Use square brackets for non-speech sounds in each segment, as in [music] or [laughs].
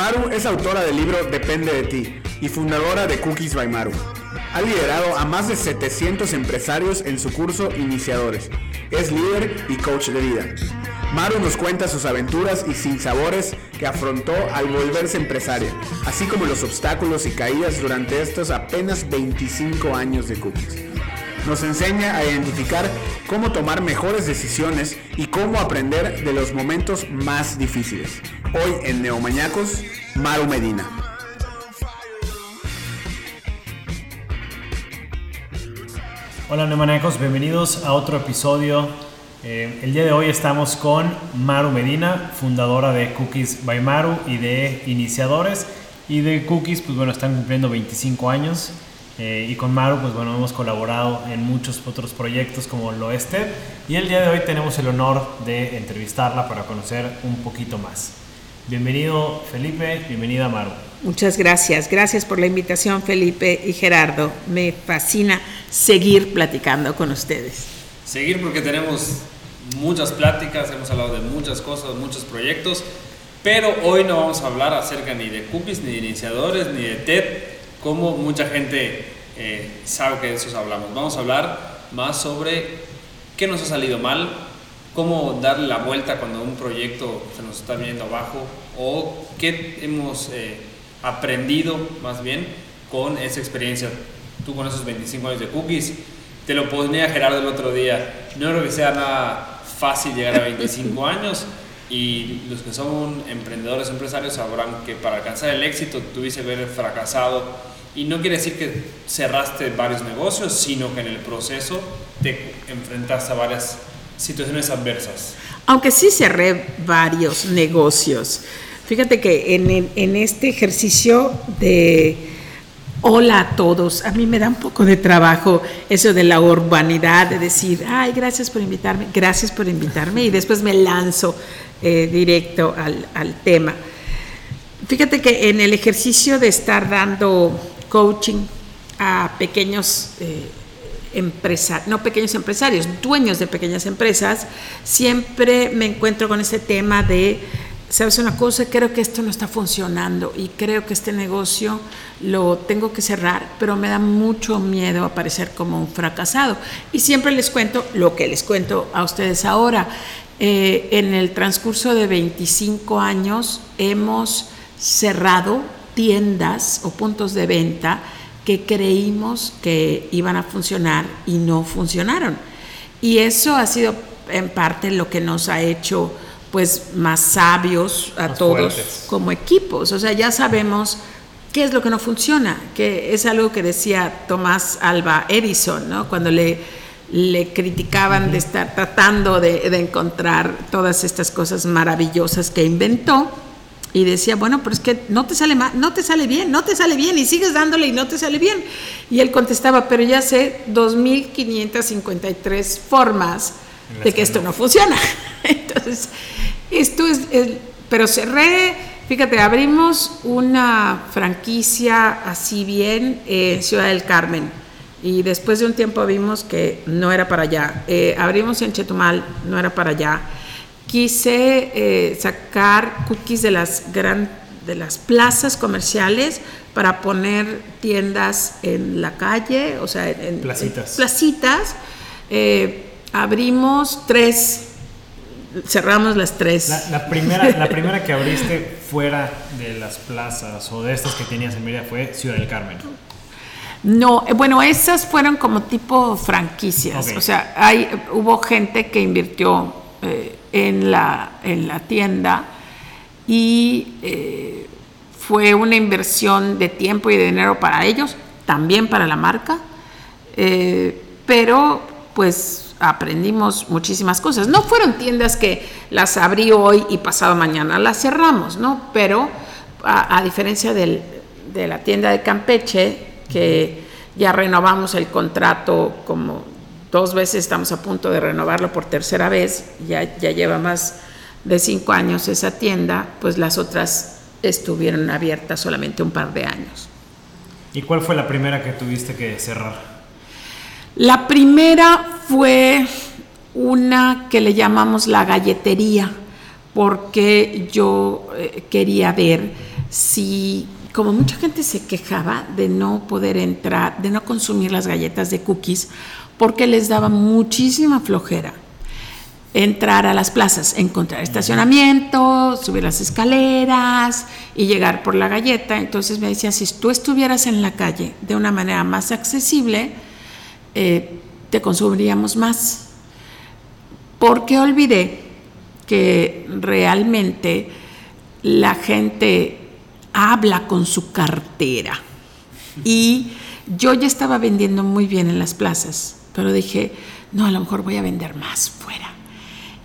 Maru es autora del libro Depende de ti y fundadora de Cookies by Maru. Ha liderado a más de 700 empresarios en su curso Iniciadores. Es líder y coach de vida. Maru nos cuenta sus aventuras y sinsabores que afrontó al volverse empresaria, así como los obstáculos y caídas durante estos apenas 25 años de Cookies. Nos enseña a identificar cómo tomar mejores decisiones y cómo aprender de los momentos más difíciles. Hoy en Neomañacos, Maru Medina. Hola Neomañacos, bienvenidos a otro episodio. Eh, el día de hoy estamos con Maru Medina, fundadora de Cookies by Maru y de Iniciadores. Y de Cookies, pues bueno, están cumpliendo 25 años. Eh, y con Maru, pues bueno, hemos colaborado en muchos otros proyectos como lo este. Y el día de hoy tenemos el honor de entrevistarla para conocer un poquito más. Bienvenido Felipe, bienvenida Maru. Muchas gracias, gracias por la invitación Felipe y Gerardo. Me fascina seguir platicando con ustedes. Seguir porque tenemos muchas pláticas, hemos hablado de muchas cosas, muchos proyectos, pero hoy no vamos a hablar acerca ni de cookies, ni de iniciadores, ni de TED, como mucha gente eh, sabe que de eso hablamos. Vamos a hablar más sobre qué nos ha salido mal, cómo darle la vuelta cuando un proyecto se nos está viendo abajo o qué hemos eh, aprendido más bien con esa experiencia. Tú con esos 25 años de cookies, te lo ponía Gerardo el otro día, no creo que sea nada fácil llegar a 25 [laughs] años y los que son emprendedores, empresarios sabrán que para alcanzar el éxito tuviste que haber fracasado y no quiere decir que cerraste varios negocios, sino que en el proceso te enfrentaste a varias situaciones adversas. Aunque sí cerré varios negocios. Fíjate que en, en este ejercicio de hola a todos, a mí me da un poco de trabajo eso de la urbanidad, de decir, ay, gracias por invitarme, gracias por invitarme, y [laughs] después me lanzo eh, directo al, al tema. Fíjate que en el ejercicio de estar dando coaching a pequeños eh, empresarios, no pequeños empresarios, dueños de pequeñas empresas, siempre me encuentro con ese tema de, ¿sabes una cosa? Creo que esto no está funcionando y creo que este negocio lo tengo que cerrar, pero me da mucho miedo a parecer como un fracasado. Y siempre les cuento lo que les cuento a ustedes ahora. Eh, en el transcurso de 25 años hemos cerrado tiendas o puntos de venta que creímos que iban a funcionar y no funcionaron. Y eso ha sido en parte lo que nos ha hecho pues más sabios a todos como equipos. O sea, ya sabemos qué es lo que no funciona, que es algo que decía Tomás Alba Edison, ¿no? Cuando le, le criticaban de estar tratando de, de encontrar todas estas cosas maravillosas que inventó y decía, bueno, pero es que no te sale mal, no te sale bien, no te sale bien, y sigues dándole y no te sale bien. Y él contestaba, pero ya sé 2.553 formas de que esto no funciona. [laughs] Entonces, esto es, pero cerré, fíjate, abrimos una franquicia así bien en Ciudad del Carmen. Y después de un tiempo vimos que no era para allá. Eh, abrimos en Chetumal, no era para allá quise eh, sacar cookies de las, gran, de las plazas comerciales para poner tiendas en la calle, o sea, en placitas. placitas. Eh, abrimos tres, cerramos las tres. La, primera, la primera que abriste fuera de las plazas o de estas que tenías en Mérida fue Ciudad del Carmen. No, eh, bueno, esas fueron como tipo franquicias. O sea, hay, hubo gente que invirtió en la, en la tienda y eh, fue una inversión de tiempo y de dinero para ellos, también para la marca, eh, pero pues aprendimos muchísimas cosas. No fueron tiendas que las abrí hoy y pasado mañana las cerramos, ¿no? Pero a, diferencia del, de la tienda de Campeche, que ya renovamos el contrato como dos veces estamos a punto de renovarlo por tercera vez, ya, ya lleva más de cinco años esa tienda, pues las otras estuvieron abiertas solamente un par de años. ¿Y cuál fue la primera que tuviste que cerrar? La primera fue una que le llamamos la galletería, porque yo eh, quería ver si, como mucha gente se quejaba de no poder entrar, de no consumir las galletas de cookies, porque les daba muchísima flojera entrar a las plazas, encontrar estacionamiento, subir las escaleras y llegar por la galleta. Entonces me decía, si tú estuvieras en la calle de una manera más accesible, eh, te consumiríamos más. Porque olvidé que realmente la gente habla con su cartera. Y yo ya estaba vendiendo muy bien en las plazas, pero dije, no, a lo mejor voy a vender más fuera.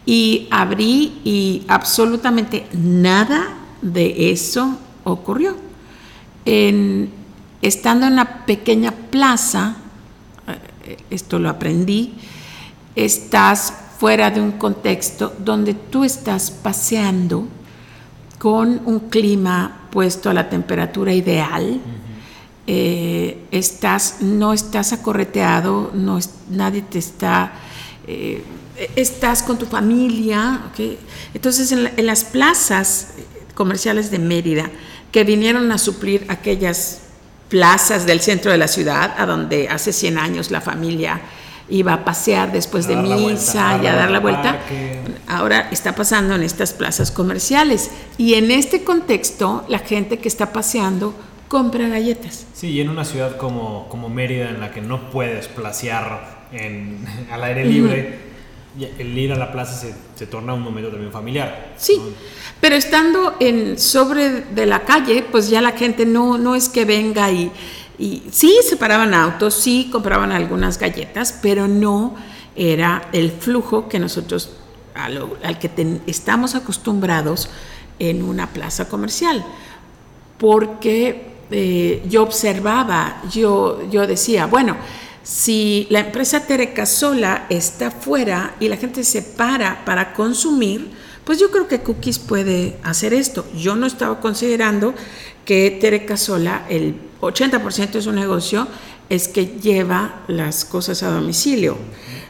Y abrí y absolutamente nada de eso ocurrió. En, estando en una pequeña plaza, eh, esto lo aprendí, estás fuera de un contexto donde tú estás paseando con un clima puesto a la temperatura ideal, eh, estás, no estás acorreteado, no nadie te está, eh, estás con tu familia. Entonces en, en, las plazas comerciales de Mérida, que vinieron a suplir aquellas plazas del centro de la ciudad, a donde hace 100 años la familia iba a pasear después de misa y a dar la vuelta. Ahora está pasando en estas plazas comerciales. Y en este contexto, la gente que está paseando compra galletas. Sí, y en una ciudad como, como Mérida, en la que no puedes placear en, [laughs] al aire libre, el ir a la plaza se, se, torna un momento también familiar. Sí, pero estando en sobre de la calle, pues ya la gente no, no es que venga y y sí separaban autos, sí compraban algunas galletas, pero no era el flujo que nosotros, al, que estamos acostumbrados en una plaza comercial. Porque eh, yo observaba, yo, yo decía, bueno, si la empresa Terecasola está fuera y la gente se para para consumir, pues yo creo que Cookies puede hacer esto. Yo no estaba considerando que Terecasola, el 80% de su negocio es que lleva las cosas a domicilio.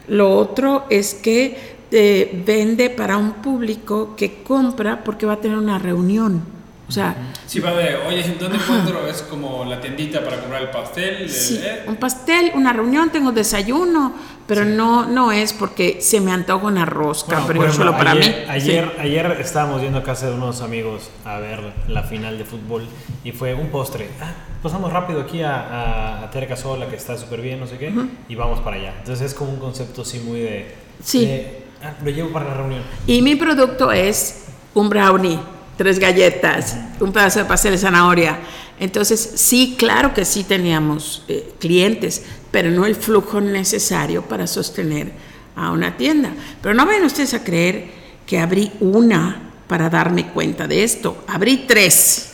Lo otro es que eh, vende para un público que compra porque va a tener una reunión. O sea, sí, va de, oye, ¿dónde encuentro? Es como la tiendita para comprar el pastel. Sí, un pastel, una reunión, tengo desayuno, pero no, no es porque se me antoja una rosca, pero solo para mí. Ayer, ayer estábamos yendo a casa de unos amigos a ver la final de fútbol y fue un postre. Ah, pasamos rápido aquí a, a, Terca Sola, que está súper bien, no sé qué, y vamos para allá. Entonces es como un concepto así muy de... Sí. ah, lo llevo para la reunión. Y mi producto es un brownie tres galletas, un pedazo de pastel de zanahoria. Entonces, sí, claro que sí teníamos eh, clientes, pero no el flujo necesario para sostener a una tienda. Pero no vayan ustedes a creer que abrí una para darme cuenta de esto. Abrí tres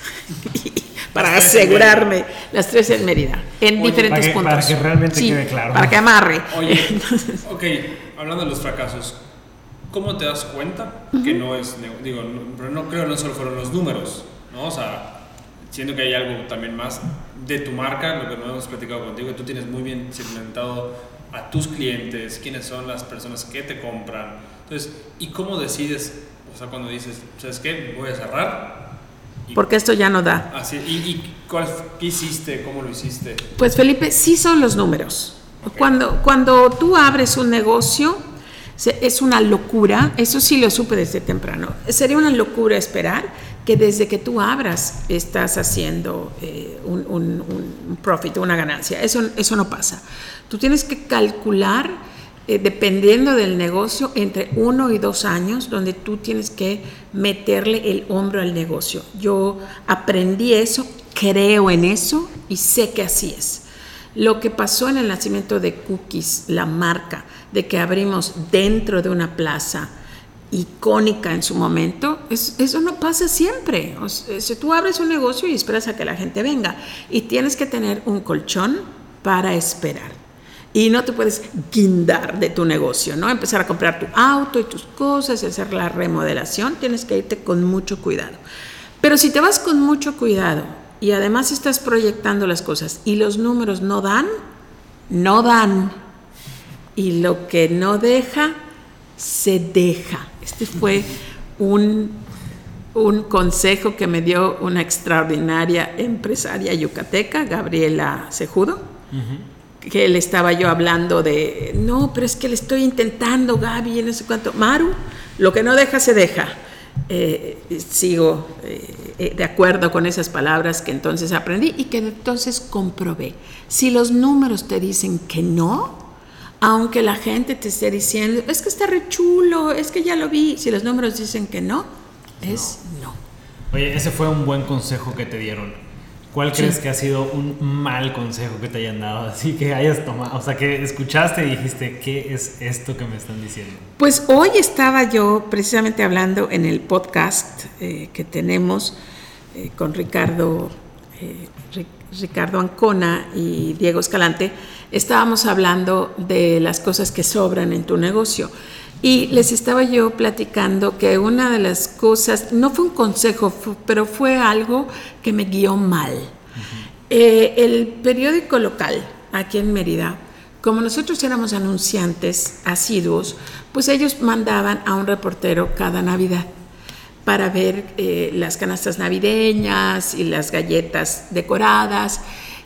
[laughs] para asegurarme, las tres en Mérida, en diferentes puntos. Para que realmente quede claro. Para que amarre. Oye, [laughs] ok, hablando de los fracasos, ¿cómo te das cuenta que no es, digo, pero no creo no solo fueron los números, ¿no? O sea, siento que hay algo también más de tu marca, lo que no hemos platicado contigo, tú tienes muy bien segmentado a tus clientes, quiénes son las personas que te compran. Entonces, ¿y cómo decides, o sea, cuando dices, ¿sabes qué? Voy a cerrar. Porque esto ya no da. Así, ¿y, y cuál, qué hiciste? ¿Cómo lo hiciste? Pues Felipe, sí son los números. Cuando, cuando tú abres un negocio, es una locura, eso sí lo supe desde temprano, sería una locura esperar que desde que tú abras estás haciendo eh, un, un, profit, una ganancia. Eso, eso no pasa. Tú tienes que calcular, eh, dependiendo del negocio, entre uno y dos años, donde tú tienes que meterle el hombro al negocio. Yo aprendí eso, creo en eso y sé que así es. Lo que pasó en el nacimiento de Cookies, la marca, de que abrimos dentro de una plaza icónica en su momento, eso no pasa siempre. si tú abres un negocio y esperas a que la gente venga y tienes que tener un colchón para esperar. Y no te puedes guindar de tu negocio, ¿no? Empezar a comprar tu auto y tus cosas y hacer la remodelación, tienes que irte con mucho cuidado. Pero si te vas con mucho cuidado y además estás proyectando las cosas y los números no dan, no dan. Y lo que no deja, se deja. Este fue un, un consejo que me dio una extraordinaria empresaria yucateca, Gabriela Cejudo, que le estaba yo hablando de, no, pero es que le estoy intentando, Gaby, no sé cuánto. Maru, lo que no deja se deja. Eh, sigo eh, eh, de acuerdo con esas palabras que entonces aprendí y que entonces comprobé. Si los números te dicen que no, aunque la gente te esté diciendo, es que está re chulo, es que ya lo vi, si los números dicen que no, es no. Oye, ese fue un buen consejo que te dieron. ¿Cuál crees que ha sido un mal consejo que te hayan dado? Así que hayas tomado, o sea, que escuchaste y dijiste, ¿qué es esto que me están diciendo? Pues hoy estaba yo precisamente hablando en el podcast eh, que tenemos eh, con Ricardo, eh, Ricardo Ancona y Diego Escalante, estábamos hablando de las cosas que sobran en tu negocio. Y les estaba yo platicando que una de las cosas, no fue un consejo, pero fue algo que me guió mal. Eh, el periódico local, aquí en Mérida, como nosotros éramos anunciantes asiduos, pues ellos mandaban a un reportero cada Navidad para ver eh, las canastas navideñas y las galletas decoradas.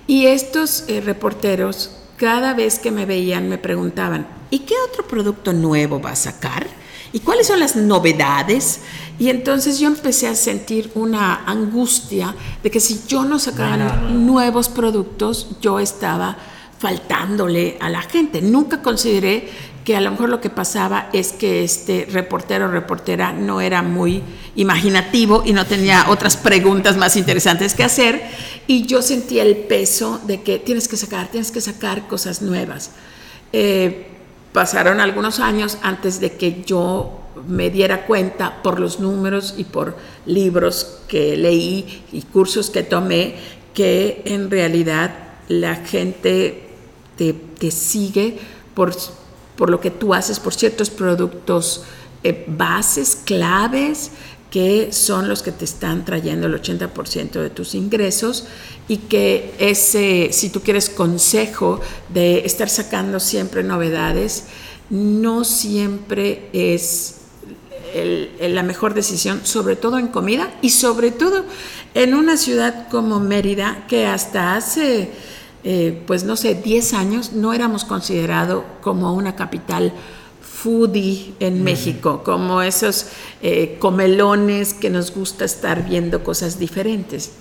Y estos eh, reporteros, cada vez que me veían, me preguntaban, ¿y qué otro producto nuevo va a sacar? ¿Y cuáles son las novedades? Y entonces yo empecé a sentir una angustia de que si yo no sacaba nuevos productos, yo estaba faltándole a la gente. Nunca consideré que a lo mejor lo que pasaba es que este reportero o reportera no era muy imaginativo y no tenía otras preguntas más interesantes que hacer y yo sentía el peso de que tienes que sacar, tienes que sacar cosas nuevas. Eh, pasaron algunos años antes de que yo me diera cuenta por los números y por libros que leí y cursos que tomé que en realidad la gente te, te sigue por, por, lo que tú haces, por ciertos productos eh, bases, claves, que son los que te están trayendo el 80% de tus ingresos y que ese, si tú quieres consejo de estar sacando siempre novedades, no siempre es la mejor decisión, sobre todo en comida y sobre todo en una ciudad como Mérida, que hasta hace, eh, pues no sé, 10 años no éramos considerado como una capital foodie en México, como esos eh, comelones que nos gusta estar viendo cosas diferentes.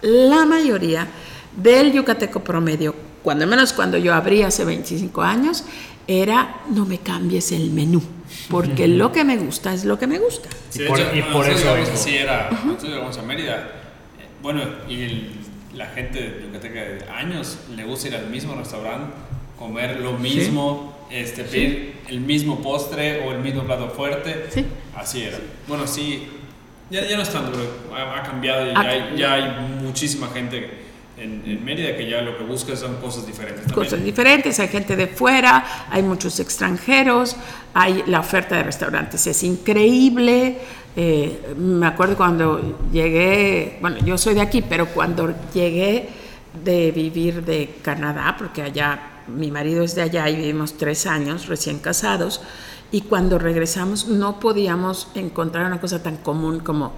La mayoría del yucateco promedio, cuando menos cuando yo abrí hace 25 años, era no me cambies el menú, porque lo que me gusta es lo que me gusta. y por, eso así era, nosotros llegamos a Mérida, bueno, y la gente de Yucateca de años le gusta ir al mismo restaurante, comer lo mismo este, pedir el mismo postre o el mismo plato fuerte. Sí. Así era. Bueno, sí, ya, ya no es tanto, pero ha, cambiado y ya, hay, muchísima gente en, Mérida que ya lo que busca son cosas diferentes. También. Cosas diferentes, hay gente de fuera, hay muchos extranjeros, hay la oferta de restaurantes es increíble. Eh, me acuerdo cuando llegué, bueno, yo soy de aquí, pero cuando llegué de vivir de Canadá, porque allá mi marido es de allá y vivimos tres años recién casados, y cuando regresamos no podíamos encontrar una cosa tan común como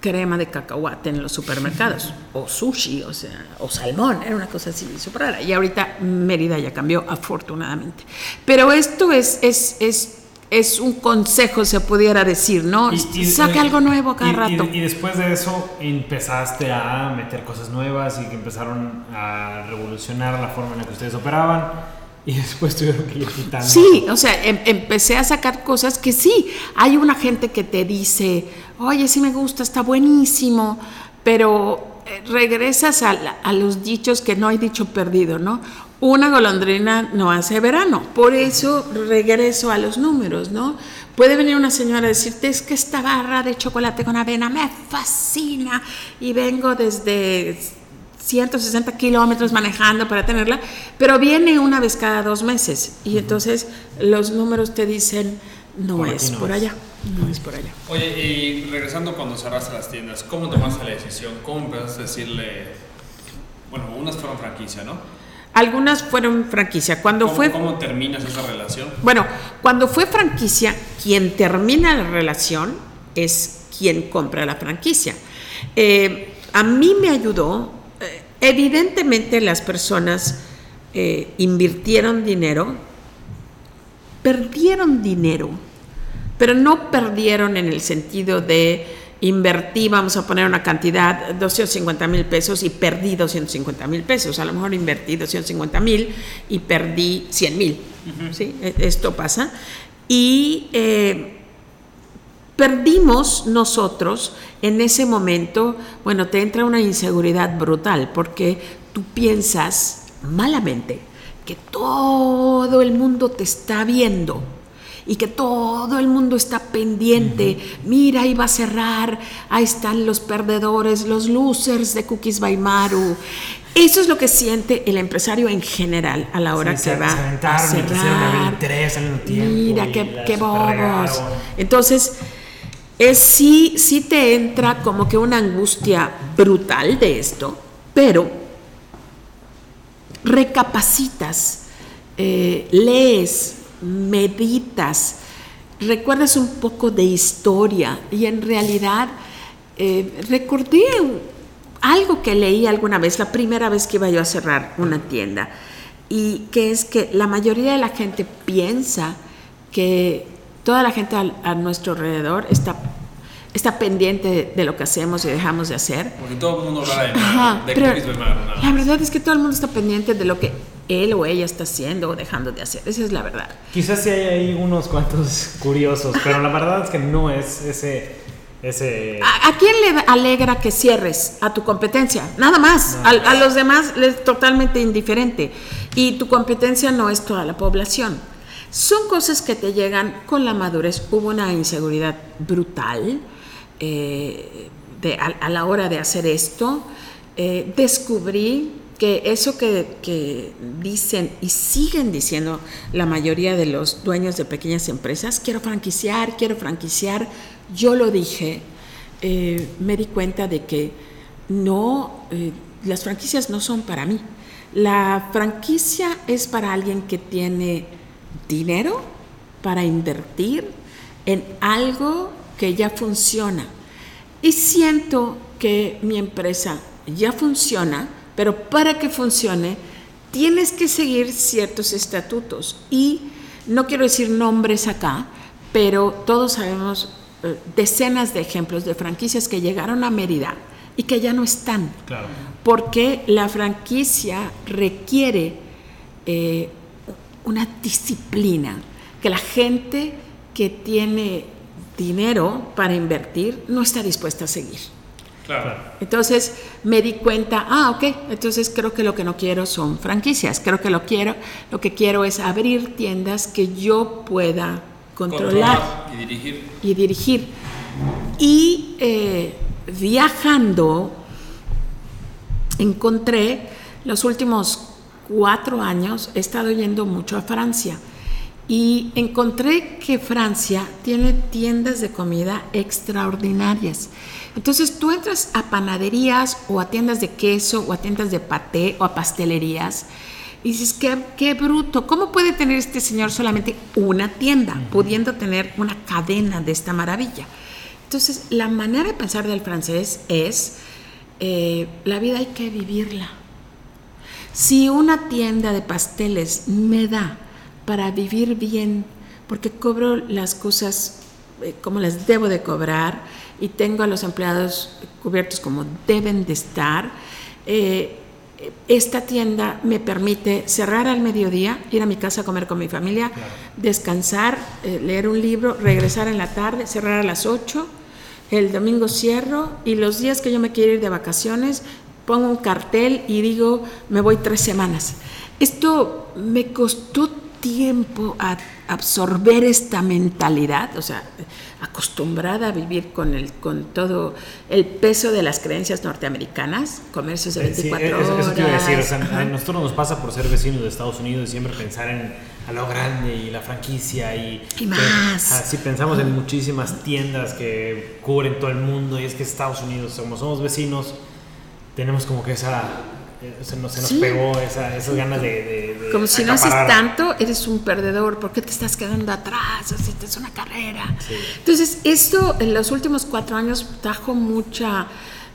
crema de cacahuate en los supermercados, o sushi, o sea, o salmón, era una cosa así súper rara. Y ahorita Mérida ya cambió, afortunadamente. Pero esto es, es, es es un consejo, se pudiera decir, ¿no? Y, Saque algo nuevo cada rato. Y, después de eso empezaste a meter cosas nuevas y que empezaron a revolucionar la forma en la que ustedes operaban. Y [laughs] después tuvieron que ir quitando. Sí, o sea, em, empecé a sacar cosas que sí. Hay una gente que te dice, oye, sí me gusta, está buenísimo, pero eh, regresas a, a, los dichos que no hay dicho perdido, ¿no? Una golondrina no hace verano. Por eso regreso a los números, ¿no? Puede venir una señora a decirte, es que esta barra de chocolate con avena me fascina y vengo desde 160 kilómetros manejando para tenerla, pero viene una vez cada dos meses y entonces los números te dicen, no es por allá, no es por allá. Oye, y regresando cuando cerraste las tiendas, ¿cómo tomaste la decisión? ¿Cómo empezaste a decirle, bueno, unas fueron franquicia, ¿no? Algunas fueron franquicia. Cuando ¿Cómo, fue, ¿Cómo terminas esa relación? Bueno, cuando fue franquicia, quien termina la relación es quien compra la franquicia. Eh, a mí me ayudó, eh, evidentemente las personas eh, invirtieron dinero, perdieron dinero, pero no perdieron en el sentido de invertí, vamos a poner una cantidad, 250 mil pesos y perdí 250 mil pesos. A lo mejor invertí 250 mil y perdí 100 mil. ¿sí? E, esto pasa. Y eh, perdimos nosotros en ese momento, bueno, te entra una inseguridad brutal porque tú piensas malamente que todo el mundo te está viendo y que todo el mundo está pendiente. Mira, ahí va a cerrar, ahí están los perdedores, los losers de Cookies by Maru. Eso es lo que siente el empresario en general a la hora que va a cerrar. Mira, qué, qué bobos. Entonces, es sí, sí te entra como que una angustia brutal de esto, pero recapacitas, eh, lees, meditas, recuerdas un poco de historia y en realidad eh, recordé algo que leí alguna vez, la primera vez que iba yo a cerrar una tienda, y que es que la mayoría de la gente piensa que toda la gente a, nuestro alrededor está está pendiente de, lo que hacemos y dejamos de hacer. Porque todo el mundo habla de, de La verdad es que todo el mundo está pendiente de lo que él o ella está haciendo o dejando de hacer. Esa es la verdad. Quizás sí hay ahí unos cuantos [laughs] curiosos, pero la verdad es que no es ese... ese... ¿A, quién le alegra que cierres? A tu competencia, nada más. a, los demás es totalmente indiferente. Y tu competencia no es toda la población. Son cosas que te llegan con la madurez. Hubo una inseguridad brutal eh, de, a, la hora de hacer esto. Eh, descubrí que eso que, dicen y siguen diciendo la mayoría de los dueños de pequeñas empresas, quiero franquiciar, quiero franquiciar, yo lo dije, eh, me di cuenta de que no, eh, las franquicias no son para mí. La franquicia es para alguien que tiene dinero para invertir en algo que ya funciona. Y siento que mi empresa ya funciona, pero para que funcione, tienes que seguir ciertos estatutos. Y no quiero decir nombres acá, pero todos sabemos eh, decenas de ejemplos de franquicias que llegaron a Mérida y que ya no están. Porque la franquicia requiere eh, una disciplina que la gente que tiene dinero para invertir no está dispuesta a seguir. Entonces me di cuenta, ah, ok, entonces creo que lo que no quiero son franquicias, creo que lo quiero, lo que quiero es abrir tiendas que yo pueda controlar, y dirigir. Y dirigir. Y eh, viajando encontré los últimos cuatro años he estado yendo mucho a Francia y encontré que Francia tiene tiendas de comida extraordinarias. Entonces tú entras a panaderías o a tiendas de queso o a tiendas de paté o a pastelerías y dices, qué, qué bruto, ¿cómo puede tener este señor solamente una tienda, pudiendo tener una cadena de esta maravilla? Entonces, la manera de pensar del francés es, eh, la vida hay que vivirla. Si una tienda de pasteles me da para vivir bien, porque cobro las cosas eh, como las debo de cobrar y tengo a los empleados cubiertos como deben de estar. Eh, esta tienda me permite cerrar al mediodía, ir a mi casa a comer con mi familia, descansar, eh, leer un libro, regresar en la tarde, cerrar a las 8, el domingo cierro y los días que yo me quiero ir de vacaciones pongo un cartel y digo me voy tres semanas. Esto me costó tiempo a absorber esta mentalidad, o sea, acostumbrada a vivir con, el, con todo el peso de las creencias norteamericanas, comercios de 24 horas. Eso te iba a decir, a nosotros nos pasa por ser vecinos de Estados Unidos y siempre pensar en a lo grande y la franquicia y, y más. si pensamos en muchísimas tiendas que cubren todo el mundo y es que Estados Unidos, como somos vecinos, tenemos como que esa eh, se nos, se nos pegó esa, esas ganas de... de, Como si no haces tanto, eres un perdedor, ¿por qué te estás quedando atrás? Así es una carrera. Entonces, esto en los últimos cuatro años trajo mucha...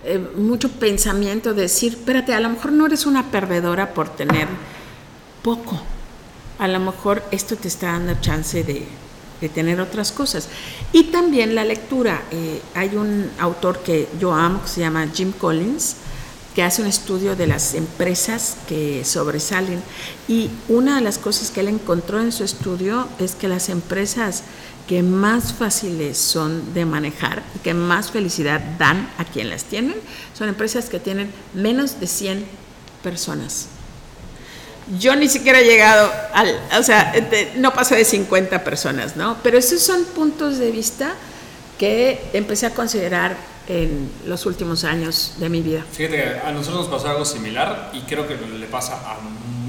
Eh, mucho pensamiento de decir, espérate, a lo mejor no eres una perdedora por tener poco, a lo mejor esto te está dando chance de, de tener otras cosas. Y también la lectura. Eh, hay un autor que yo amo, que se llama Jim Collins, que hace un estudio de las empresas que sobresalen. Y una de las cosas que él encontró en su estudio es que las empresas que más fáciles son de manejar y que más felicidad dan a quien las tienen, son empresas que tienen menos de 100 personas. Yo ni siquiera he llegado al, o sea, no paso de 50 personas, ¿no? Pero esos son puntos de vista que empecé a considerar en los últimos años de mi vida. Fíjate que a nosotros nos pasó algo similar y creo que le pasa a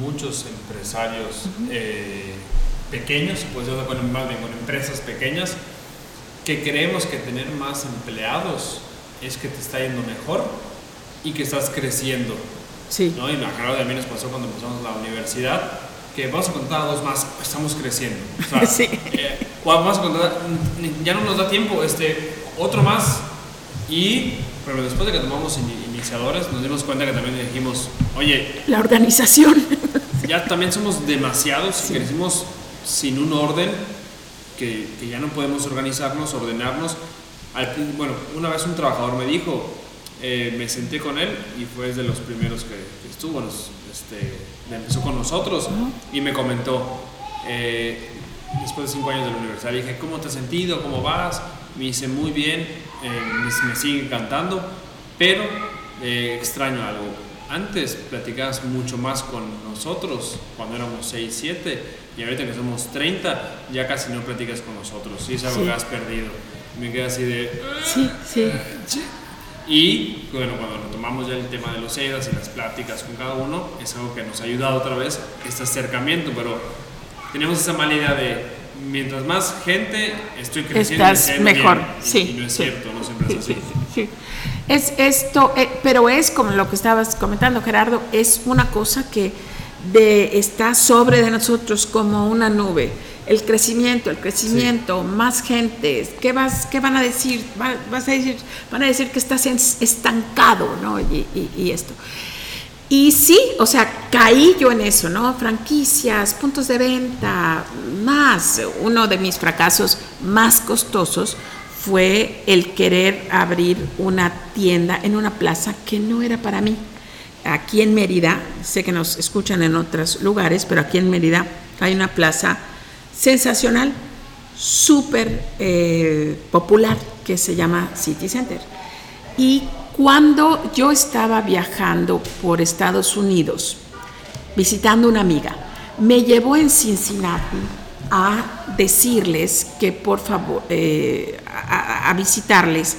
muchos empresarios eh, pequeños, pues yo con, con empresas pequeñas, que creemos que tener más empleados es que te está yendo mejor y que estás creciendo. Sí. ¿no? Y me acuerdo de mí nos pasó cuando empezamos la universidad, que vamos a contar a dos más, estamos creciendo. O sea, [laughs] sí. eh, vamos a contar, ya no nos da tiempo, este, otro más. Y, pero después de que tomamos iniciadores, nos dimos cuenta que también dijimos, oye, la organización. [laughs] Ya también somos demasiados y crecimos sin un orden que, que, ya no podemos organizarnos, ordenarnos. Al, bueno, una vez un trabajador me dijo, eh, me senté con él y fue de los primeros que, estuvo, este, empezó con nosotros y me comentó, eh, después de cinco años de la universidad, dije, ¿cómo te has sentido? ¿Cómo vas? Me dice, muy bien, eh, me, sigue encantando, pero extraño algo. Antes platicabas mucho más con nosotros cuando éramos 6, 7 y ahorita que somos 30 ya casi no platicas con nosotros. Sí, es algo que has perdido. Me queda así de... Sí, sí. Y bueno, cuando tomamos ya el tema de los EDAS y las pláticas con cada uno, es algo que nos ha ayudado otra vez este acercamiento, pero tenemos esa mala idea de mientras más gente estoy creciendo, estás mejor. Sí, y no es cierto, no siempre es así. Sí, es esto, eh, pero es como lo que estabas comentando, Gerardo, es una cosa que de, está sobre de nosotros como una nube el crecimiento, el crecimiento, más gente, ¿qué, vas, ¿qué van a decir? Vas a decir? Van a decir que estás estancado, ¿no? Y, esto. Y sí, o sea, caí yo en eso, ¿no? Franquicias, puntos de venta, más. Uno de mis fracasos más costosos fue el querer abrir una tienda en una plaza que no era para mí. Aquí en Mérida, sé que nos escuchan en otros lugares, pero aquí en Mérida hay una plaza sensacional, súper eh, popular, que se llama City Center. Y cuando yo estaba viajando por Estados Unidos, visitando una amiga, me llevó en Cincinnati a decirles que por favor, eh, a, visitarles,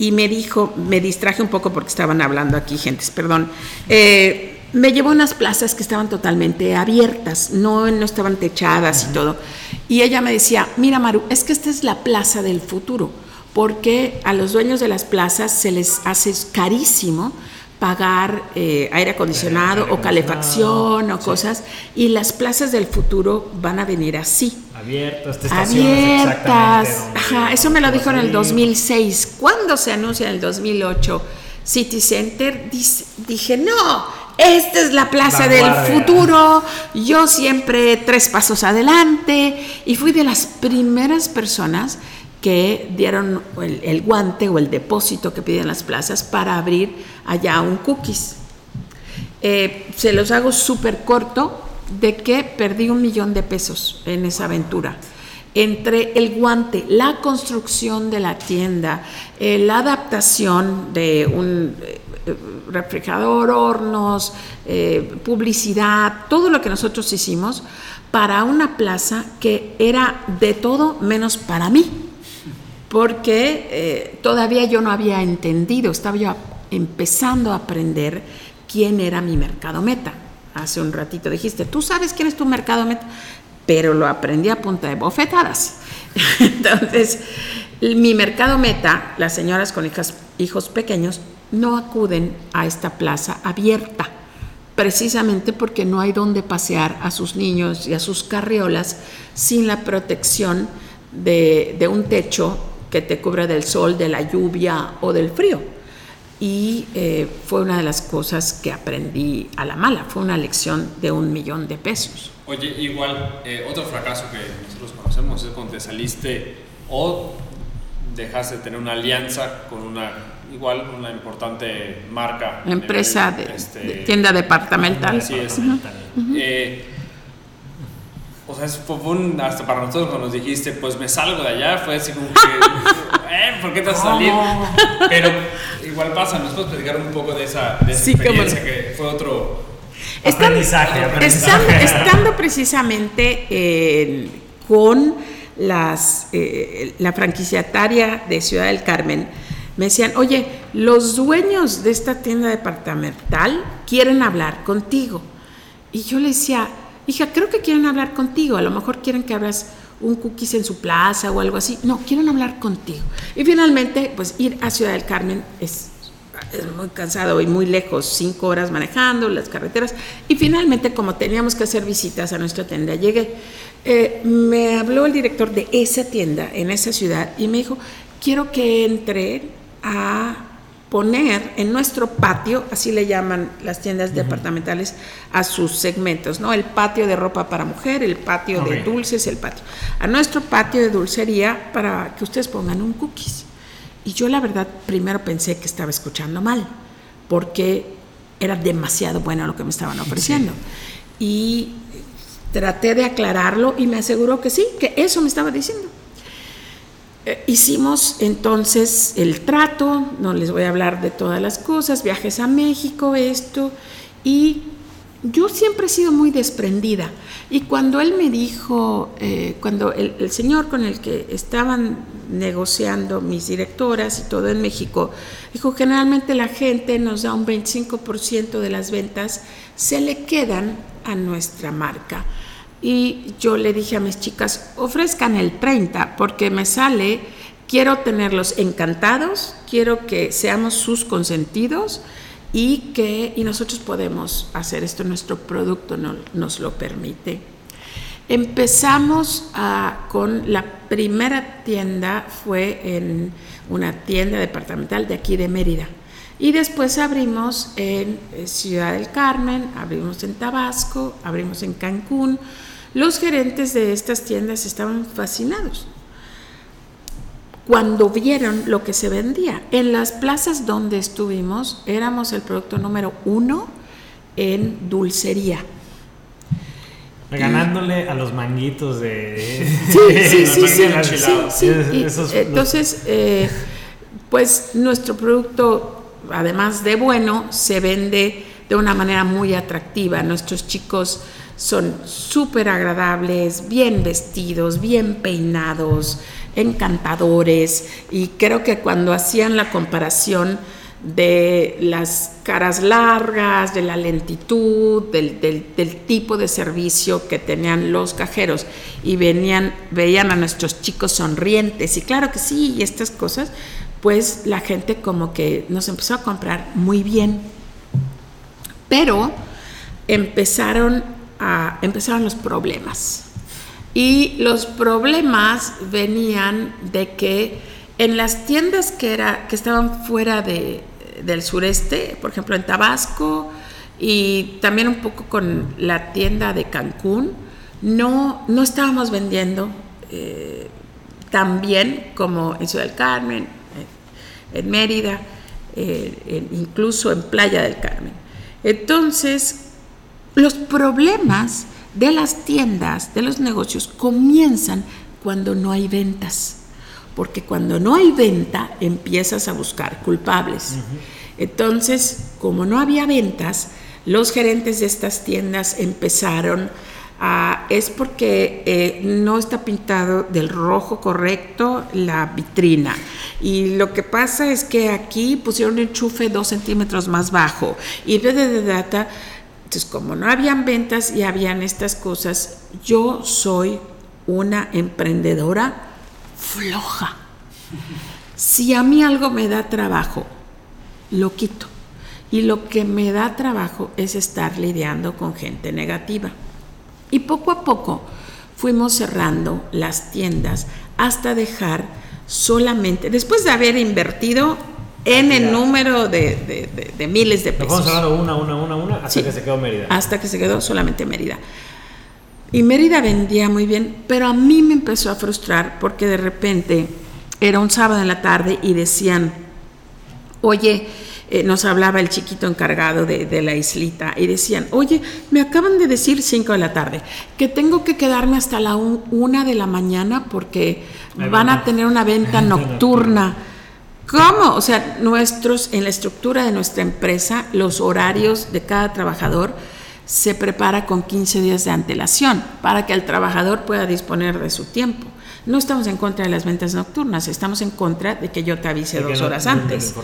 y me dijo, me distraje un poco porque estaban hablando aquí gentes, perdón, eh, me llevó a unas plazas que estaban totalmente abiertas, no, no estaban techadas y todo. Y ella me decía, mira Maru, es que esta es la plaza del futuro, porque a los dueños de las plazas se les hace carísimo pagar eh, aire acondicionado o calefacción o cosas, y las plazas del futuro van a venir así. Abiertas, abiertas. Ajá, eso me lo dijo en el 2006. ¿Cuándo se anuncia en el 2008 City Center? dije, no, esta es la plaza del futuro, yo siempre tres pasos adelante y fui de las primeras personas que dieron el, guante o el depósito que piden las plazas para abrir allá un cookies. Eh, se los hago súper corto de que perdí un millón de pesos en esa aventura entre el guante, la construcción de la tienda, eh, la adaptación de un eh, refrigerador, hornos, eh, publicidad, todo lo que nosotros hicimos para una plaza que era de todo menos para mí, porque eh, todavía yo no había entendido, estaba yo empezando a aprender quién era mi mercado meta. Hace un ratito dijiste, tú sabes quién es tu mercado meta, pero lo aprendí a punta de bofetadas. [laughs] Entonces, mi mercado meta, las señoras con hijos pequeños, no acuden a esta plaza abierta, precisamente porque no hay donde pasear a sus niños y a sus carriolas sin la protección de, de un techo que te cubra del sol, de la lluvia o del frío. Y eh, fue una de las cosas que aprendí a la mala, fue una lección de un millón de pesos. Oye, igual, eh, otro fracaso que nosotros conocemos es cuando te saliste o dejaste de tener una alianza con una, igual, una importante marca. Empresa de, este, de tienda departamental. Así es. Eh, o sea, fue un, hasta para nosotros cuando nos dijiste, pues me salgo de allá, fue así como que, [laughs] eh, ¿por qué te vas a salir? Pero igual pasa, ¿nos puedes platicar un poco de esa, de esa experiencia que fue otro aprendizaje? aprendizaje. Estando, [laughs] precisamente con las, eh, la franquiciataria de Ciudad del Carmen, me decían, oye, los dueños de esta tienda departamental quieren hablar contigo. Y yo le decía, hija, creo que quieren hablar contigo, a lo mejor quieren que abras un cookies en su plaza o algo así. No, quieren hablar contigo. Y finalmente, pues ir a Ciudad del Carmen es, muy cansado y muy lejos, cinco horas manejando las carreteras. Y finalmente, como teníamos que hacer visitas a nuestra tienda, llegué. Eh, me habló el director de esa tienda en esa ciudad y me dijo, quiero que entre a poner en nuestro patio, así le llaman las tiendas departamentales a sus segmentos, ¿no? El patio de ropa para mujer, el patio de dulces, el patio. A nuestro patio de dulcería para que ustedes pongan un cookies. Y yo la verdad primero pensé que estaba escuchando mal, porque era demasiado bueno lo que me estaban ofreciendo. Y traté de aclararlo y me aseguró que sí, que eso me estaba diciendo. Eh, hicimos entonces el trato, no les voy a hablar de todas las cosas, viajes a México, esto, y yo siempre he sido muy desprendida. Y cuando él me dijo, eh, cuando el, el, señor con el que estaban negociando mis directoras y todo en México, dijo, generalmente la gente nos da un 25% de las ventas, se le quedan a nuestra marca. Y yo le dije a mis chicas, ofrezcan el 30 porque me sale, quiero tenerlos encantados, quiero que seamos sus consentidos y que y nosotros podemos hacer esto, nuestro producto no, nos lo permite. Empezamos con la primera tienda, fue en una tienda departamental de aquí de Mérida. Y después abrimos en Ciudad del Carmen, abrimos en Tabasco, abrimos en Cancún, los gerentes de estas tiendas estaban fascinados cuando vieron lo que se vendía. En las plazas donde estuvimos éramos el producto número uno en dulcería. Ganándole a los manguitos de... Sí, sí, [laughs] sí, Entonces, eh, pues nuestro producto, además de bueno, se vende de una manera muy atractiva. Nuestros chicos son súper agradables, bien vestidos, bien peinados, encantadores y creo que cuando hacían la comparación de las caras largas, de la lentitud, del, tipo de servicio que tenían los cajeros y venían, veían a nuestros chicos sonrientes y claro que sí, y estas cosas, pues la gente como que nos empezó a comprar muy bien. Pero empezaron empezaron los problemas. Y los problemas venían de que en las tiendas que, era, que estaban fuera de, del sureste, por ejemplo en Tabasco y también un poco con la tienda de Cancún, no, no estábamos vendiendo eh, tan bien como en Ciudad del Carmen, en Mérida, eh, incluso en Playa del Carmen. Entonces, los problemas de las tiendas, de los negocios, comienzan cuando no hay ventas. Porque cuando no hay venta, empiezas a buscar culpables. Entonces, como no había ventas, los gerentes de estas tiendas empezaron a... Es porque eh, no está pintado del rojo correcto la vitrina. Y lo que pasa es que aquí pusieron un enchufe dos centímetros más bajo. Y de, de data entonces, como no habían ventas y habían estas cosas, yo soy una emprendedora floja. Si a mí algo me da trabajo, lo quito. y lo que me da trabajo es estar lidiando con gente negativa. Y poco a poco fuimos cerrando las tiendas hasta dejar solamente, después de haber invertido en el número de, miles de pesos. Estamos hablando una, una, una, una, hasta que se quedó Mérida. Hasta que se quedó solamente Mérida. Y Mérida vendía muy bien, pero a mí me empezó a frustrar porque de repente era un sábado en la tarde y decían, oye, eh, nos hablaba el chiquito encargado de, la islita y decían, oye, me acaban de decir 5 de la tarde que tengo que quedarme hasta la 1 una de la mañana porque van a tener una venta [laughs] nocturna. ¿Cómo? O sea, nuestros, en la estructura de nuestra empresa, los horarios de cada trabajador se prepara con 15 días de antelación para que el trabajador pueda disponer de su tiempo. No estamos en contra de las ventas nocturnas, estamos en contra de que yo te avise dos horas antes.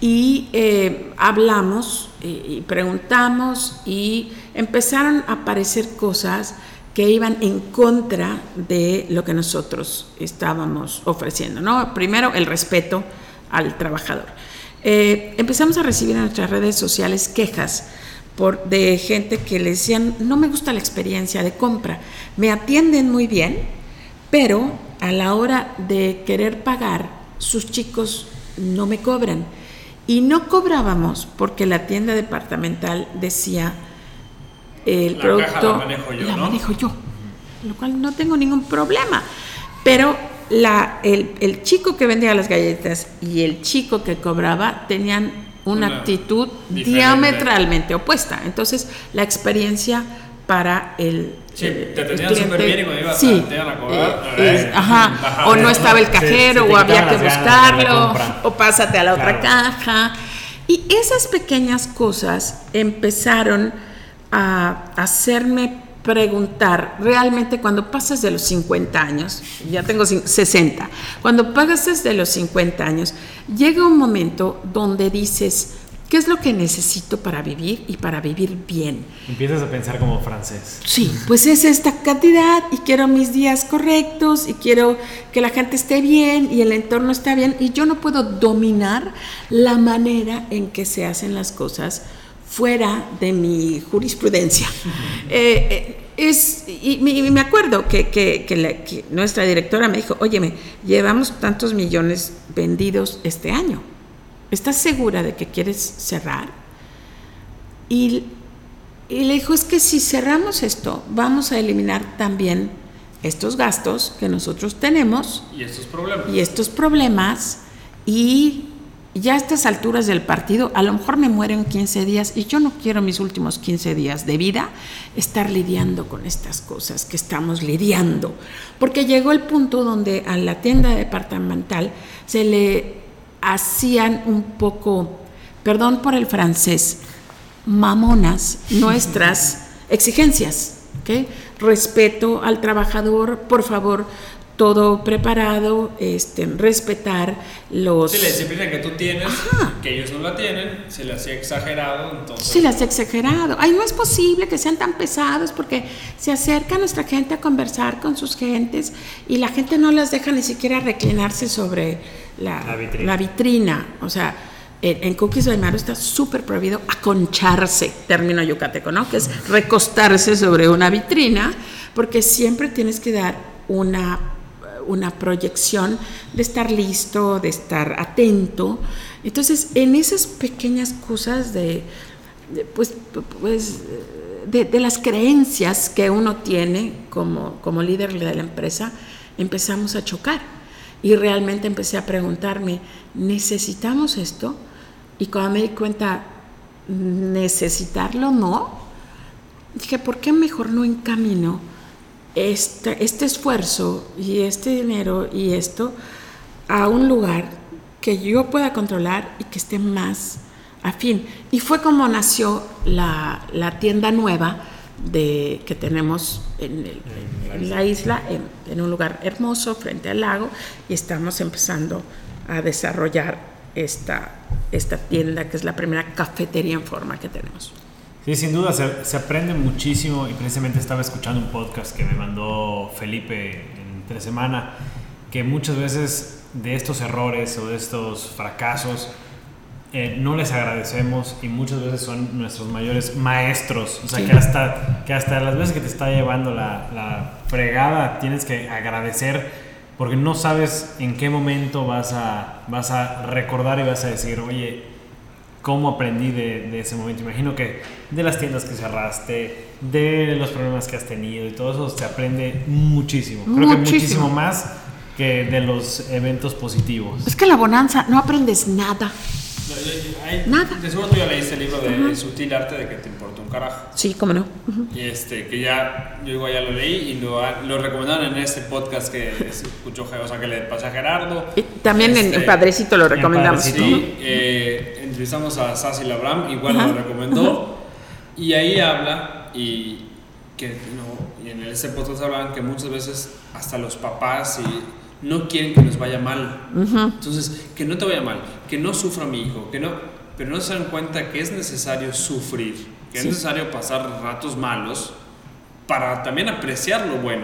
Y eh, hablamos y, preguntamos y empezaron a aparecer cosas que iban en contra de lo que nosotros estábamos ofreciendo. ¿no? Primero, el respeto al trabajador. Eh, empezamos a recibir en nuestras redes sociales quejas por, de gente que le decían, no me gusta la experiencia de compra, me atienden muy bien, pero a la hora de querer pagar, sus chicos no me cobran. Y no cobrábamos porque la tienda departamental decía, el producto la manejo yo, la manejo yo, lo cual no tengo ningún problema. Pero la, el, chico que vendía las galletas y el chico que cobraba tenían una, actitud diametralmente opuesta. Entonces, la experiencia para el Sí, te tenían súper bien y cuando ibas sí, a, a cobrar. Eh, ajá, o no estaba el cajero, o había que buscarlo, o pásate a la otra caja. Y esas pequeñas cosas empezaron a hacerme preguntar, realmente cuando pasas de los 50 años, ya tengo 60, cuando pasas de los 50 años, llega un momento donde dices, ¿Qué es lo que necesito para vivir y para vivir bien? Empiezas a pensar como francés. Sí, pues es esta cantidad y quiero mis días correctos y quiero que la gente esté bien y el entorno esté bien y yo no puedo dominar la manera en que se hacen las cosas fuera de mi jurisprudencia. Eh, eh, es, y, me acuerdo que, que nuestra directora me dijo, óyeme, llevamos tantos millones vendidos este año ¿estás segura de que quieres cerrar? Y, le dijo, es que si cerramos esto, vamos a eliminar también estos gastos que nosotros tenemos. Y estos problemas. Y estos problemas. Y ya a estas alturas del partido, a lo mejor me muero en 15 días y yo no quiero mis últimos 15 días de vida estar lidiando con estas cosas que estamos lidiando. Porque llegó el punto donde a la tienda departamental se le hacían un poco, perdón por el francés, mamonas nuestras [laughs] exigencias. ¿okay? Respeto al trabajador, por favor, todo preparado, este, respetar los... Sí, la disciplina que tú tienes, que ellos no la tienen, se les ha exagerado, entonces... Se les ha exagerado. Ay, no es posible que sean tan pesados porque se acerca nuestra gente a conversar con sus gentes y la gente no las deja ni siquiera reclinarse sobre la, vitrina. O sea, en, Cookies Aymaro está súper prohibido aconcharse, término yucateco, ¿no? Que es recostarse sobre una vitrina, porque siempre tienes que dar una, una proyección de estar listo, de estar atento. Entonces, en esas pequeñas cosas de, pues, pues de, las creencias que uno tiene como, como líder de la empresa, empezamos a chocar y realmente empecé a preguntarme, ¿necesitamos esto? Y cuando me di cuenta, ¿necesitarlo no? Dije, ¿por qué mejor no encamino este, este esfuerzo y este dinero y esto a un lugar que yo pueda controlar y que esté más afín? Y fue como nació la, la tienda nueva de, que tenemos en, la isla, en, un lugar hermoso frente al lago, y estamos empezando a desarrollar esta, esta tienda que es la primera cafetería en forma que tenemos. Sí, sin duda, se, se, aprende muchísimo y precisamente estaba escuchando un podcast que me mandó Felipe entre semana, que muchas veces de estos errores o de estos fracasos eh, no les agradecemos y muchas veces son nuestros mayores maestros. O sea, Sí. que, hasta, que hasta las veces que te está llevando la, la fregada tienes que agradecer porque no sabes en qué momento vas a, vas a recordar y vas a decir, oye, ¿cómo aprendí de, de ese momento? Imagino que de las tiendas que cerraste, de los problemas que has tenido y todo eso se aprende muchísimo. Creo que Muchísimo. muchísimo más que de los eventos positivos. Es que la bonanza no aprendes nada. Ay, Nada. De seguro tú ya leíste el libro de sutil arte de que te importa un carajo. Sí, cómo no. Y este, que ya, yo igual ya lo leí y lo, lo recomendaron en este podcast que escuchó, o sea, que le pasé a Gerardo. Y también en, Este, en Padrecito lo en recomendamos. Padrecito. Sí, eh, entrevistamos a Sassy Labram, igual lo recomendó. Y ahí habla, y que no, y en ese podcast hablan que muchas veces hasta los papás y no quieren que nos vaya mal. Entonces, que no te vaya mal, que no sufra mi hijo, que no, pero no se dan cuenta que es necesario sufrir, que Sí. es necesario pasar ratos malos para también apreciar lo bueno.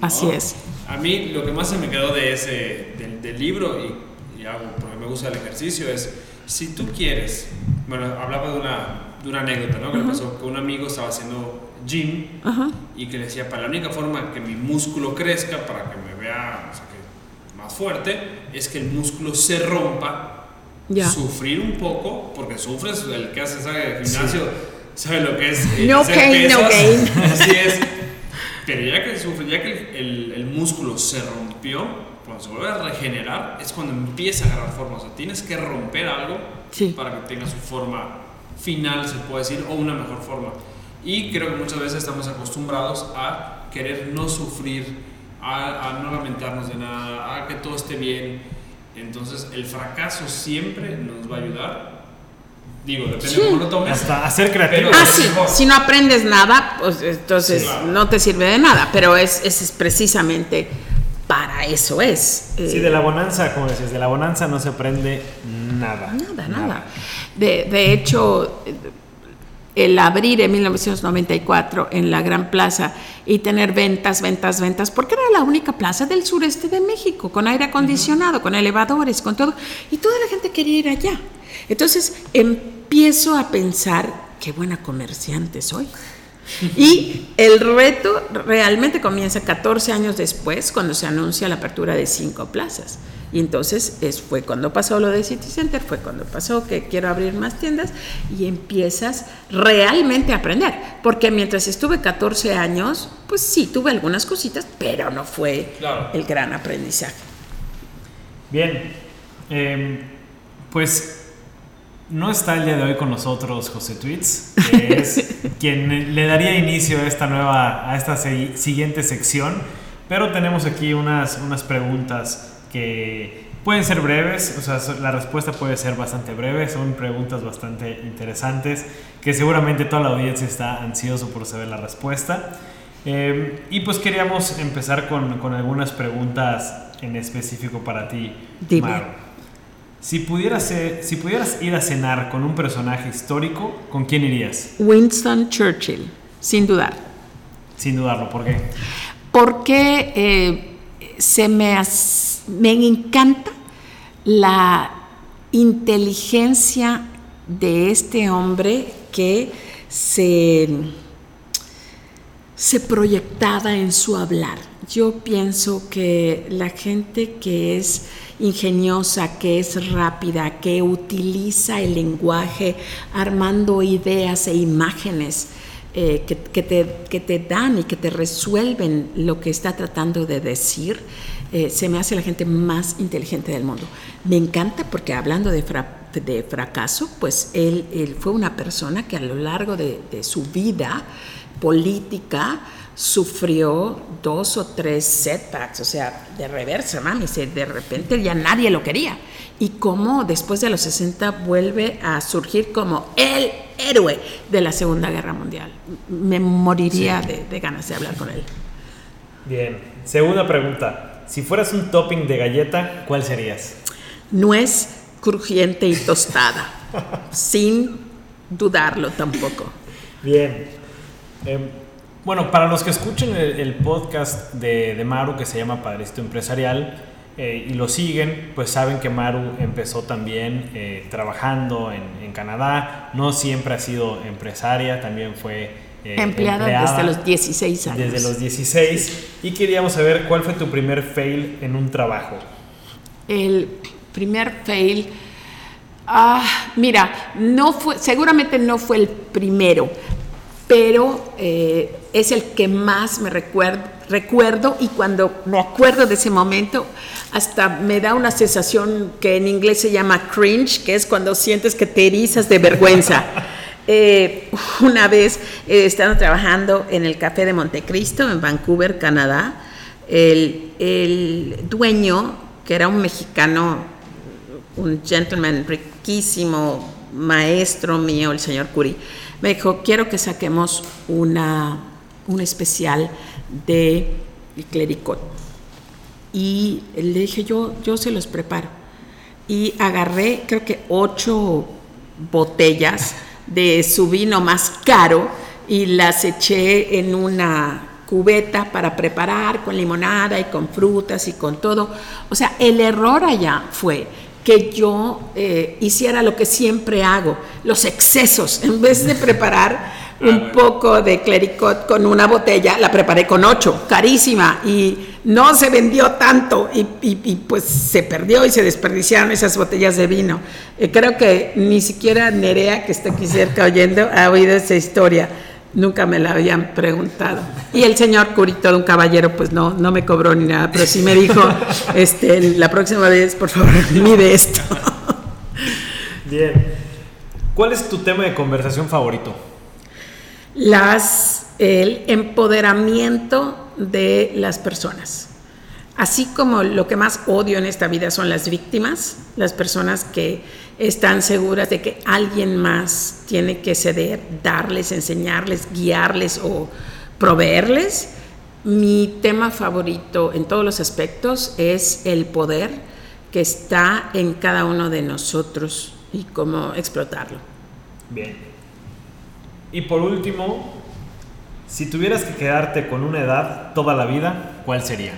¿no? Así es. A mí lo que más se me quedó de ese del, del libro y, y hago porque me gusta el ejercicio es si tú quieres, bueno, hablaba de una, de una anécdota, ¿no? Que le pasó que un amigo estaba haciendo gym Ajá. y que le decía, para la única forma que mi músculo crezca, para que me vea o sea, más fuerte, es que el músculo se rompa, Ya. sufrir un poco, porque sufres, el que hace sabe gimnasio sabe lo que es eh, No hacer pain, no gain. [laughs] Así es. Pero ya que sufre, ya que el, el músculo se rompió, cuando se vuelve a regenerar, es cuando empieza a agarrar forma. O sea, tienes que romper algo Sí. para que tenga su forma final, se puede decir, o una mejor forma. Y creo que muchas veces estamos acostumbrados a querer no sufrir, a, a no lamentarnos de nada, a que todo esté bien. Entonces, el fracaso siempre nos va a ayudar. Digo, depende Sí. de cómo lo tomes. Hasta hacer creativo. Ah, sí. Si no aprendes nada, pues entonces Sí, claro. no te sirve de nada. Pero es, es, es precisamente para eso es. Eh, Sí, de la bonanza, como decías, de la bonanza no se aprende nada. Nada, nada. De, de hecho, el abrir en 1994 en la Gran Plaza y tener ventas, ventas, ventas, porque era la única plaza del sureste de México, con aire acondicionado, con elevadores, con todo, y toda la gente quería ir allá. Entonces empiezo a pensar, qué buena comerciante soy. Y el reto realmente comienza 14 años después, cuando se anuncia la apertura de cinco plazas. Y entonces es, fue cuando pasó lo de City Center, fue cuando pasó que quiero abrir más tiendas y empiezas realmente a aprender. Porque mientras estuve 14 años, pues sí, tuve algunas cositas, pero no fue Claro. el gran aprendizaje. Bien, eh, pues no está el día de hoy con nosotros José Tweets, que es quien le daría inicio a esta nueva, a esta siguiente sección, pero tenemos aquí unas, unas preguntas que pueden ser breves, o sea, la respuesta puede ser bastante breve, son preguntas bastante interesantes, que seguramente toda la audiencia está ansioso por saber la respuesta. Eh, y pues queríamos empezar con, con algunas preguntas en específico para ti, Dime. Maru. Si pudieras, si pudieras ir a cenar con un personaje histórico, ¿con quién irías? Winston Churchill, sin dudar. Sin dudarlo, ¿por qué? porque eh, se me, as- me encanta la inteligencia de este hombre que se, se proyectaba en su hablar. Yo pienso que la gente que es ingeniosa, que es rápida, que utiliza el lenguaje armando ideas e imágenes, eh, que, que te, que te dan y que te resuelven lo que está tratando de decir, eh, se me hace la gente más inteligente del mundo. Me encanta porque hablando de, fra- de fracaso, pues él, él fue una persona que a lo largo de, de su vida política sufrió dos o tres setbacks, o sea, de reversa, mami, se- de repente ya nadie lo quería. Y cómo después de los 60 vuelve a surgir como el héroe de la Segunda Guerra Mundial. Me moriría de, de ganas de hablar con él. Bien. Segunda pregunta. Si fueras un topping de galleta, ¿cuál serías? Nuez crujiente y tostada, sin dudarlo tampoco. Bien. Eh, bueno, para los que escuchen el, el podcast de, de Maru que se llama Padrecito Empresarial, eh, y lo siguen, pues saben que Maru empezó también eh, trabajando en, en, Canadá. No siempre ha sido empresaria, también fue eh, empleada, desde los 16 años. Desde los 16. Y queríamos saber cuál fue tu primer fail en un trabajo. El primer fail. Ah, mira, no fue, seguramente no fue el primero, pero eh, es el que más me recuerdo, y cuando me acuerdo de ese momento, hasta me da una sensación que en inglés se llama cringe, que es cuando sientes que te erizas de vergüenza. [laughs] Eh, una vez eh, estando trabajando en el Café de Montecristo, en Vancouver, Canadá, el, el dueño, que era un mexicano, un gentleman riquísimo, maestro mío, el señor Curi, me dijo, quiero que saquemos una, un especial de clericot. Y le dije, yo, yo se los preparo. Y agarré, creo que ocho botellas de su vino más caro y las eché en una cubeta para preparar con limonada y con frutas y con todo. O sea, el error allá fue que yo eh, hiciera lo que siempre hago, los excesos. [laughs] En vez de preparar ah, un poco de clericot con una botella, la preparé con ocho, carísima, y no se vendió tanto, y, pues se perdió y se desperdiciaron esas botellas de vino. Eh, creo que ni siquiera Nerea, que está aquí cerca oyendo, ha oído esa historia Nunca me la habían preguntado. Y el señor Curito, de un caballero, pues no, no me cobró ni nada, pero sí me dijo, [laughs] este, la próxima vez, por favor, [laughs] mide esto. Bien. ¿Cuál es tu tema de conversación favorito? Las, el empoderamiento de las personas. Así como lo que más odio en esta vida son las víctimas, las personas que están seguras de que alguien más tiene que ceder, darles, enseñarles, guiarles o proveerles. Mi tema favorito en todos los aspectos es el poder que está en cada uno de nosotros y cómo explotarlo. Bien. Y por último, si tuvieras que quedarte con una edad toda la vida, ¿cuál sería?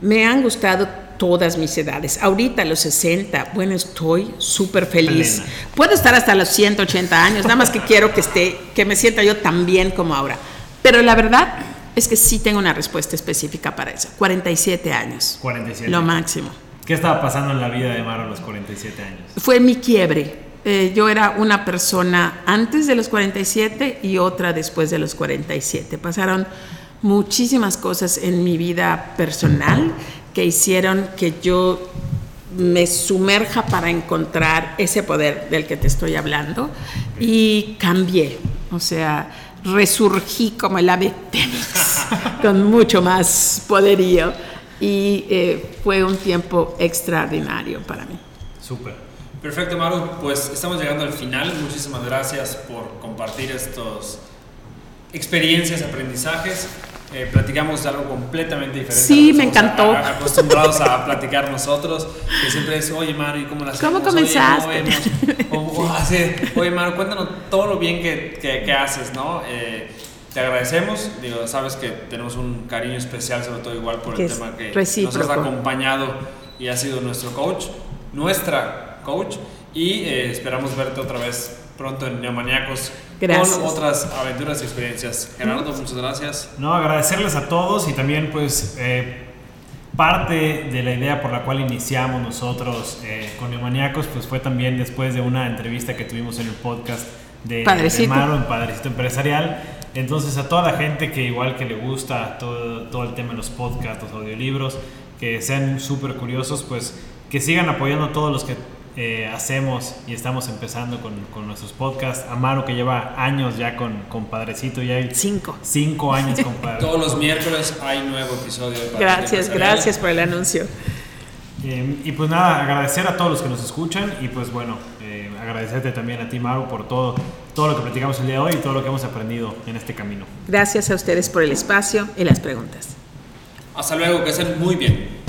Me han gustado todas mis edades. Ahorita a los 60, bueno, estoy súper feliz. Puedo estar hasta los 180 años, nada más que quiero que esté, que me sienta yo tan bien como ahora. Pero la verdad es que sí tengo una respuesta específica para eso. 47 años. 47. Lo máximo. ¿Qué estaba pasando en la vida de Maro a los 47 años? Fue mi quiebre. Eh, yo era una persona antes de los 47 y otra después de los 47. Pasaron muchísimas cosas en mi vida personal que hicieron que yo me sumerja para encontrar ese poder del que te estoy hablando y cambié, o sea, resurgí como el ave fénix [laughs] con mucho más poderío y eh, fue un tiempo extraordinario para mí. Súper. Perfecto, Maru. Pues estamos llegando al final. Muchísimas gracias por compartir estas experiencias, aprendizajes. Eh, platicamos de algo completamente diferente. Sí, me encantó. acostumbrados a platicar nosotros, que siempre es, oye Mario, ¿y cómo las ¿Cómo comenzaste? [laughs] Oye, Mario, cuéntanos todo lo bien que, que, haces, ¿no? Eh, te agradecemos, digo, sabes que tenemos un cariño especial, sobre todo igual por el tema que nos has acompañado y has sido nuestro coach, nuestra coach, y eh, esperamos verte otra vez pronto en Neomaniacos con otras aventuras y experiencias. Gerardo, muchas gracias. No, agradecerles a todos y también pues eh, parte de la idea por la cual iniciamos nosotros eh, con Neomaniacos pues fue también después de una entrevista que tuvimos en el podcast de, Padrecito. Maro en Padrecito Empresarial. Entonces a toda la gente que igual que le gusta todo, todo el tema de los podcasts, los audiolibros, que sean súper curiosos, pues que sigan apoyando a todos los que eh, hacemos y estamos empezando con, con, nuestros podcasts. Amaro que lleva años ya con, con Padrecito, ya hay cinco. Cinco años con [laughs] Padrecito. Todos los miércoles hay nuevo episodio de Gracias, gracias por el anuncio. Eh, y pues nada, agradecer a todos los que nos escuchan y pues bueno, eh, agradecerte también a ti Maru por todo, todo lo que platicamos el día de hoy y todo lo que hemos aprendido en este camino. Gracias a ustedes por el espacio y las preguntas. Hasta luego, que estén muy bien.